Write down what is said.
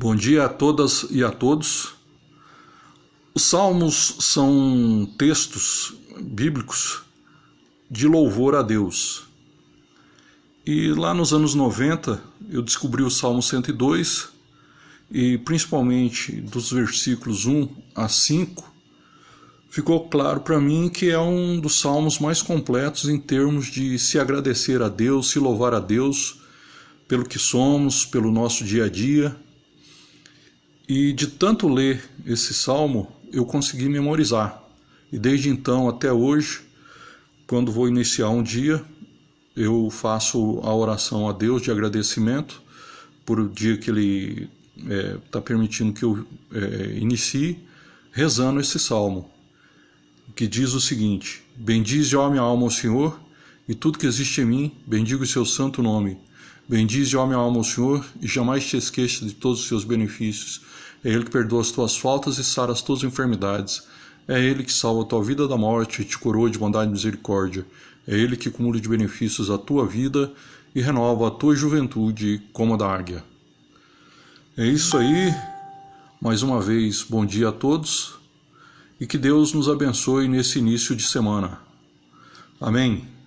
Bom dia a todas e a todos. Os salmos são textos bíblicos de louvor a Deus. E lá nos anos 90 eu descobri o Salmo 102 e principalmente dos versículos 1 a 5 ficou claro para mim que é um dos salmos mais completos em termos de se agradecer a Deus, se louvar a Deus pelo que somos, pelo nosso dia a dia e de tanto ler esse salmo, eu consegui memorizar. E desde então até hoje, quando vou iniciar um dia, eu faço a oração a Deus de agradecimento por o dia que Ele está é, tá permitindo que eu é, inicie, rezando esse salmo, que diz o seguinte: Bendize, ó minha alma, ao Senhor, e tudo que existe em mim, bendiga o seu santo nome. Bendize, ó minha alma, ao Senhor, e jamais te esqueça de todos os seus benefícios. É Ele que perdoa as tuas faltas e sara as tuas enfermidades. É Ele que salva a tua vida da morte e te coroa de bondade e misericórdia. É Ele que cumula de benefícios a tua vida e renova a tua juventude como a da águia. É isso aí. Mais uma vez, bom dia a todos e que Deus nos abençoe nesse início de semana. Amém.